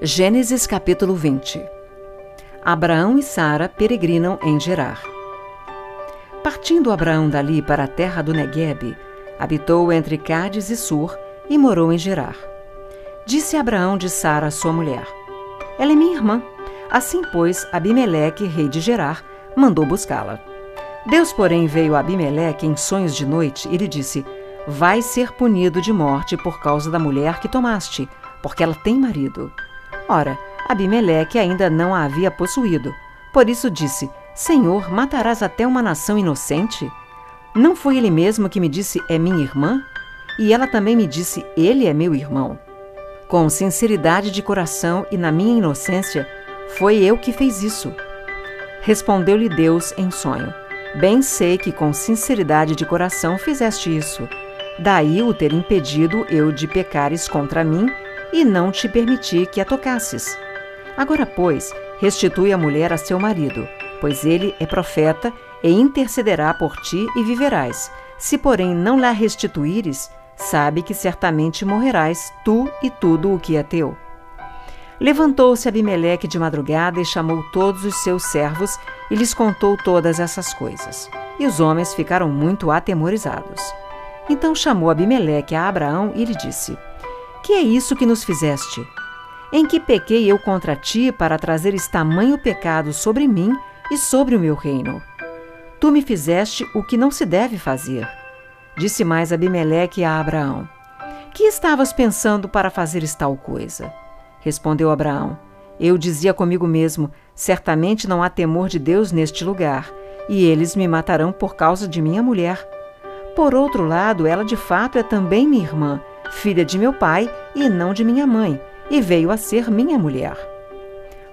Gênesis capítulo 20 Abraão e Sara peregrinam em Gerar. Partindo Abraão dali para a terra do Neguebe, habitou entre Cádiz e Sur e morou em Gerar. Disse Abraão de Sara, sua mulher: Ela é minha irmã. Assim, pois, Abimeleque, rei de Gerar, mandou buscá-la. Deus, porém, veio a Abimeleque em sonhos de noite e lhe disse: Vai ser punido de morte por causa da mulher que tomaste, porque ela tem marido. Ora, Abimeleque ainda não a havia possuído. Por isso disse: Senhor, matarás até uma nação inocente? Não foi ele mesmo que me disse: É minha irmã? E ela também me disse: Ele é meu irmão. Com sinceridade de coração e na minha inocência, foi eu que fez isso. Respondeu-lhe Deus em sonho: Bem sei que com sinceridade de coração fizeste isso. Daí o ter impedido eu de pecares contra mim e não te permiti que a tocasses. Agora, pois, restitui a mulher a seu marido, pois ele é profeta e intercederá por ti e viverás. Se, porém, não lhe restituíres, sabe que certamente morrerás, tu e tudo o que é teu. Levantou-se Abimeleque de madrugada e chamou todos os seus servos e lhes contou todas essas coisas. E os homens ficaram muito atemorizados. Então chamou Abimeleque a Abraão e lhe disse: que é isso que nos fizeste? Em que pequei eu contra ti para trazer esse tamanho pecado sobre mim e sobre o meu reino? Tu me fizeste o que não se deve fazer. Disse mais Abimeleque a Abraão: Que estavas pensando para fazeres tal coisa? Respondeu Abraão: Eu dizia comigo mesmo: Certamente não há temor de Deus neste lugar, e eles me matarão por causa de minha mulher. Por outro lado, ela de fato é também minha irmã, filha de meu pai e não de minha mãe, e veio a ser minha mulher.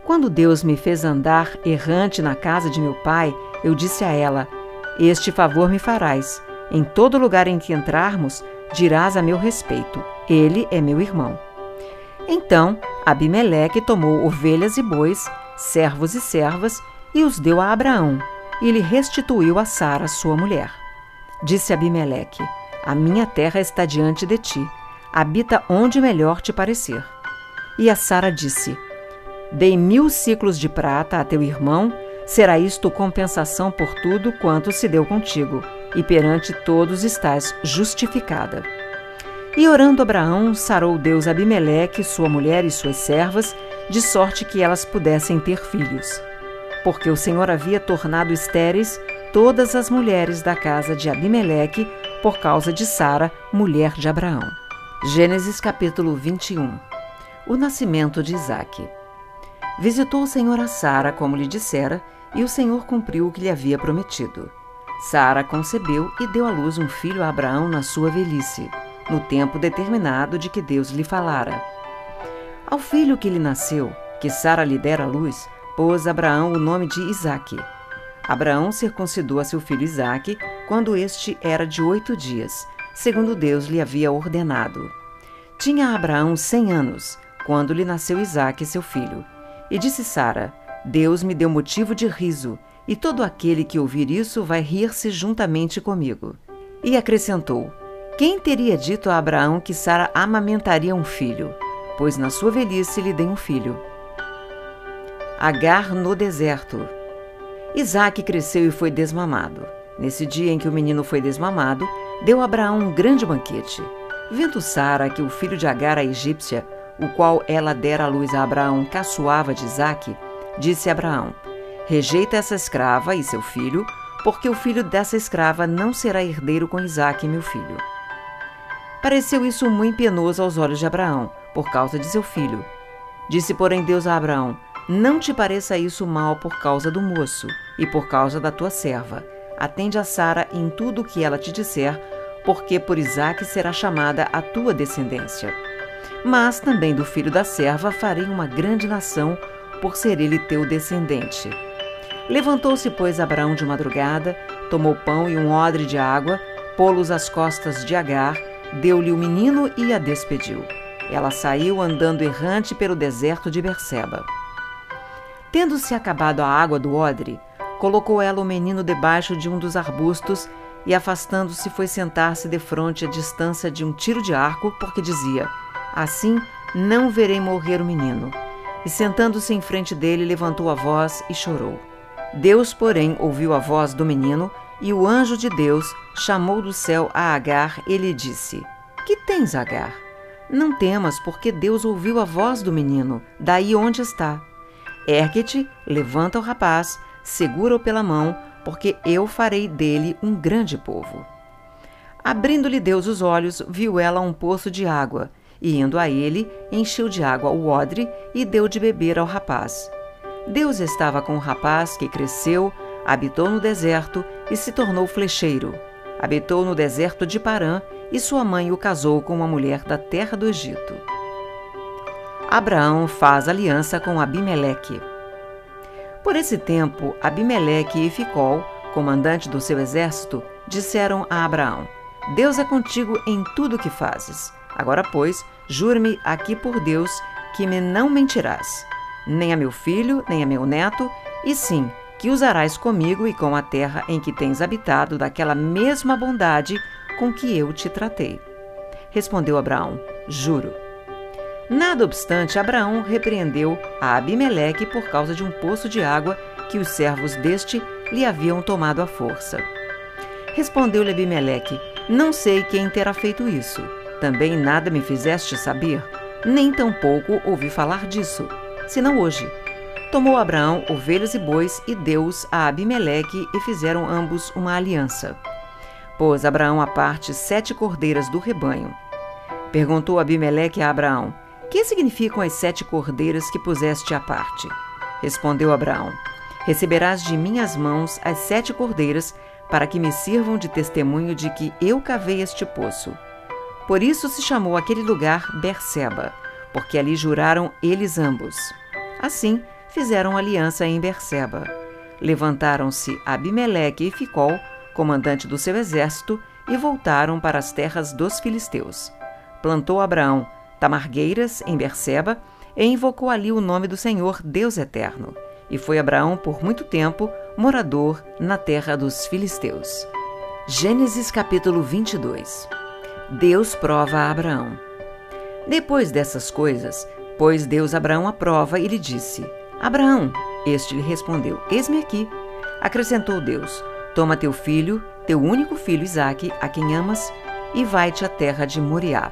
Quando Deus me fez andar errante na casa de meu pai, eu disse a ela: Este favor me farás. Em todo lugar em que entrarmos, dirás a meu respeito: Ele é meu irmão. Então Abimeleque tomou ovelhas e bois, servos e servas, e os deu a Abraão, e lhe restituiu a Sara, sua mulher. Disse Abimeleque: A minha terra está diante de ti habita onde melhor te parecer. E a Sara disse: Dei mil ciclos de prata a teu irmão, será isto compensação por tudo quanto se deu contigo, e perante todos estás justificada. E orando Abraão, sarou Deus Abimeleque, sua mulher e suas servas, de sorte que elas pudessem ter filhos. Porque o Senhor havia tornado estéreis todas as mulheres da casa de Abimeleque por causa de Sara, mulher de Abraão. Gênesis capítulo 21 O nascimento de Isaque Visitou o Senhor a Sara, como lhe dissera, e o Senhor cumpriu o que lhe havia prometido. Sara concebeu e deu à luz um filho a Abraão na sua velhice, no tempo determinado de que Deus lhe falara. Ao filho que lhe nasceu, que Sara lhe dera à luz, pôs Abraão o nome de Isaque. Abraão circuncidou a seu filho Isaque quando este era de oito dias, segundo Deus lhe havia ordenado. Tinha Abraão cem anos, quando lhe nasceu Isaque, seu filho. E disse Sara: Deus me deu motivo de riso, e todo aquele que ouvir isso vai rir-se juntamente comigo. E acrescentou: Quem teria dito a Abraão que Sara amamentaria um filho? Pois na sua velhice lhe dei um filho. Agar no deserto. Isaque cresceu e foi desmamado. Nesse dia em que o menino foi desmamado, deu Abraão um grande banquete. Vendo Sara que o filho de Agar, a egípcia, o qual ela dera à luz a Abraão, caçoava de Isaque, disse a Abraão: Rejeita essa escrava e seu filho, porque o filho dessa escrava não será herdeiro com Isaque, meu filho. Pareceu isso muito penoso aos olhos de Abraão, por causa de seu filho. Disse, porém, Deus a Abraão: Não te pareça isso mal por causa do moço e por causa da tua serva Atende a Sara em tudo o que ela te disser, porque por Isaque será chamada a tua descendência. Mas também do filho da serva farei uma grande nação, por ser ele teu descendente. Levantou-se, pois, Abraão de madrugada, tomou pão e um odre de água, pô-los às costas de Agar, deu-lhe o menino e a despediu. Ela saiu andando errante pelo deserto de Berseba. Tendo-se acabado a água do odre, Colocou ela o menino debaixo de um dos arbustos e, afastando-se, foi sentar-se defronte à distância de um tiro de arco, porque dizia: Assim não verei morrer o menino. e sentando-se em frente dele, levantou a voz e chorou. Deus, porém, ouviu a voz do menino, e o anjo de Deus chamou do céu a Agar e lhe disse: Que tens, Agar? Não temas, porque Deus ouviu a voz do menino, daí onde está. Ergue-te, levanta o rapaz, segura-o pela mão, porque eu farei dele um grande povo. Abrindo-lhe Deus os olhos, viu ela um poço de água, e indo a ele, encheu de água o odre e deu de beber ao rapaz. Deus estava com o rapaz que cresceu, habitou no deserto e se tornou flecheiro. Habitou no deserto de Parã e sua mãe o casou com uma mulher da terra do Egito. Abraão faz aliança com Abimeleque. Por esse tempo, Abimeleque e Ficol, comandante do seu exército, disseram a Abraão: Deus é contigo em tudo o que fazes. Agora, pois, jure-me aqui por Deus que me não mentirás nem a meu filho, nem a meu neto, e sim que usarás comigo e com a terra em que tens habitado daquela mesma bondade com que eu te tratei. Respondeu Abraão: Juro. Nada obstante, Abraão repreendeu a Abimeleque por causa de um poço de água que os servos deste lhe haviam tomado à força. Respondeu-lhe Abimeleque: Não sei quem terá feito isso. Também nada me fizeste saber, nem tampouco ouvi falar disso senão hoje. Tomou Abraão ovelhas e bois e deu-os a Abimeleque e fizeram ambos uma aliança. Pôs Abraão à parte sete cordeiras do rebanho. Perguntou Abimeleque a Abraão: Que significam as sete cordeiras que puseste à parte? Respondeu Abraão: Receberás de minhas mãos as sete cordeiras, para que me sirvam de testemunho de que eu cavei este poço. Por isso se chamou aquele lugar Berseba porque ali juraram eles ambos. Assim, fizeram aliança em Berseba. Levantaram-se Abimeleque e Ficol, comandante do seu exército, e voltaram para as terras dos filisteus. Plantou Abraão tamargueiras em Berseba e invocou ali o nome do Senhor, Deus eterno. E foi Abraão por muito tempo morador na terra dos filisteus. Gênesis capítulo 22 Deus prova a Abraão. Depois dessas coisas, pôs Deus Abraão à prova e lhe disse: Abraão, este lhe respondeu: Eis-me aqui. Acrescentou Deus: Toma teu filho, teu único filho Isaque, a quem amas, e vai-te à terra de Moriá.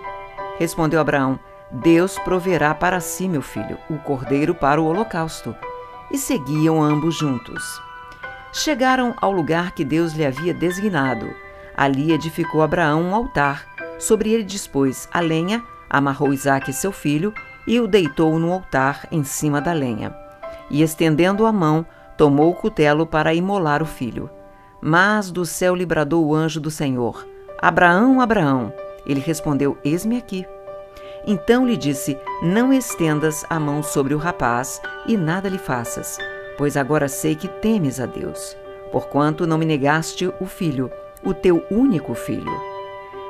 Respondeu Abraão, Deus proverá para si, meu filho, o cordeiro para o holocausto. E seguiam ambos juntos. Chegaram ao lugar que Deus lhe havia designado. Ali edificou Abraão um altar. Sobre ele dispôs a lenha amarrou Isaque seu filho e o deitou no altar em cima da lenha. E estendendo a mão, tomou o cutelo para imolar o filho. Mas do céu lhe bradou o anjo do Senhor: Abraão, Abraão. Ele respondeu: Eis-me aqui. Então lhe disse: Não estendas a mão sobre o rapaz e nada lhe faças, pois agora sei que temes a Deus, porquanto não me negaste o filho, o teu único filho.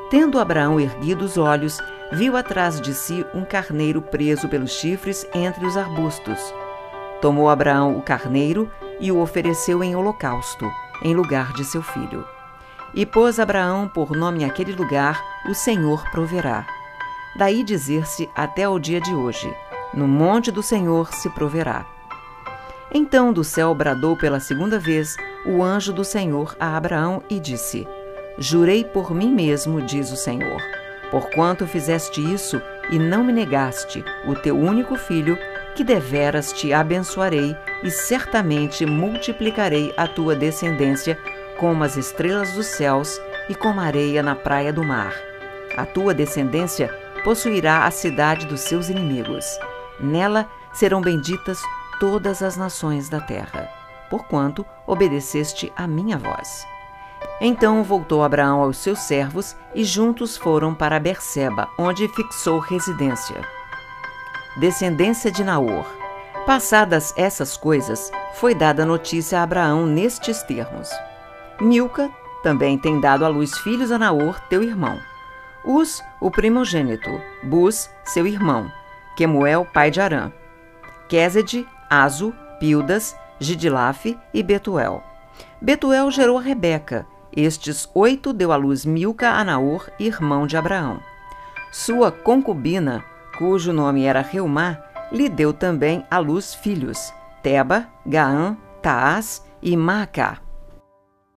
Tendo Abraão erguido os olhos, viu atrás de si um carneiro preso pelos chifres entre os arbustos. Tomou Abraão o carneiro e o ofereceu em holocausto, em lugar de seu filho. E pôs Abraão por nome aquele lugar: O Senhor proverá. Daí dizer-se até ao dia de hoje: No monte do Senhor se proverá. Então do céu bradou pela segunda vez o anjo do Senhor a Abraão e disse: Jurei por mim mesmo, diz o Senhor, porquanto fizeste isso e não me negaste, o teu único filho, que deveras te abençoarei e certamente multiplicarei a tua descendência como as estrelas dos céus e como a areia na praia do mar. A tua descendência possuirá a cidade dos seus inimigos. Nela serão benditas todas as nações da terra, porquanto obedeceste a minha voz. Então voltou Abraão aos seus servos e juntos foram para Berseba, onde fixou residência. Descendência de Naor. Passadas essas coisas, foi dada notícia a Abraão nestes termos: Milca também tem dado à luz filhos a Naor, teu irmão. Us, o primogênito, Bus, seu irmão, Quemuel, pai de Arã, Quesed, Azo, Pildas, Gidilaf e Betuel. Betuel gerou a Rebeca. Estes oito deu à luz Milca a Naor, irmão de Abraão. Sua concubina, cujo nome era Reumá, lhe deu também à luz filhos, Teba, Gaã, Taás e Maacá.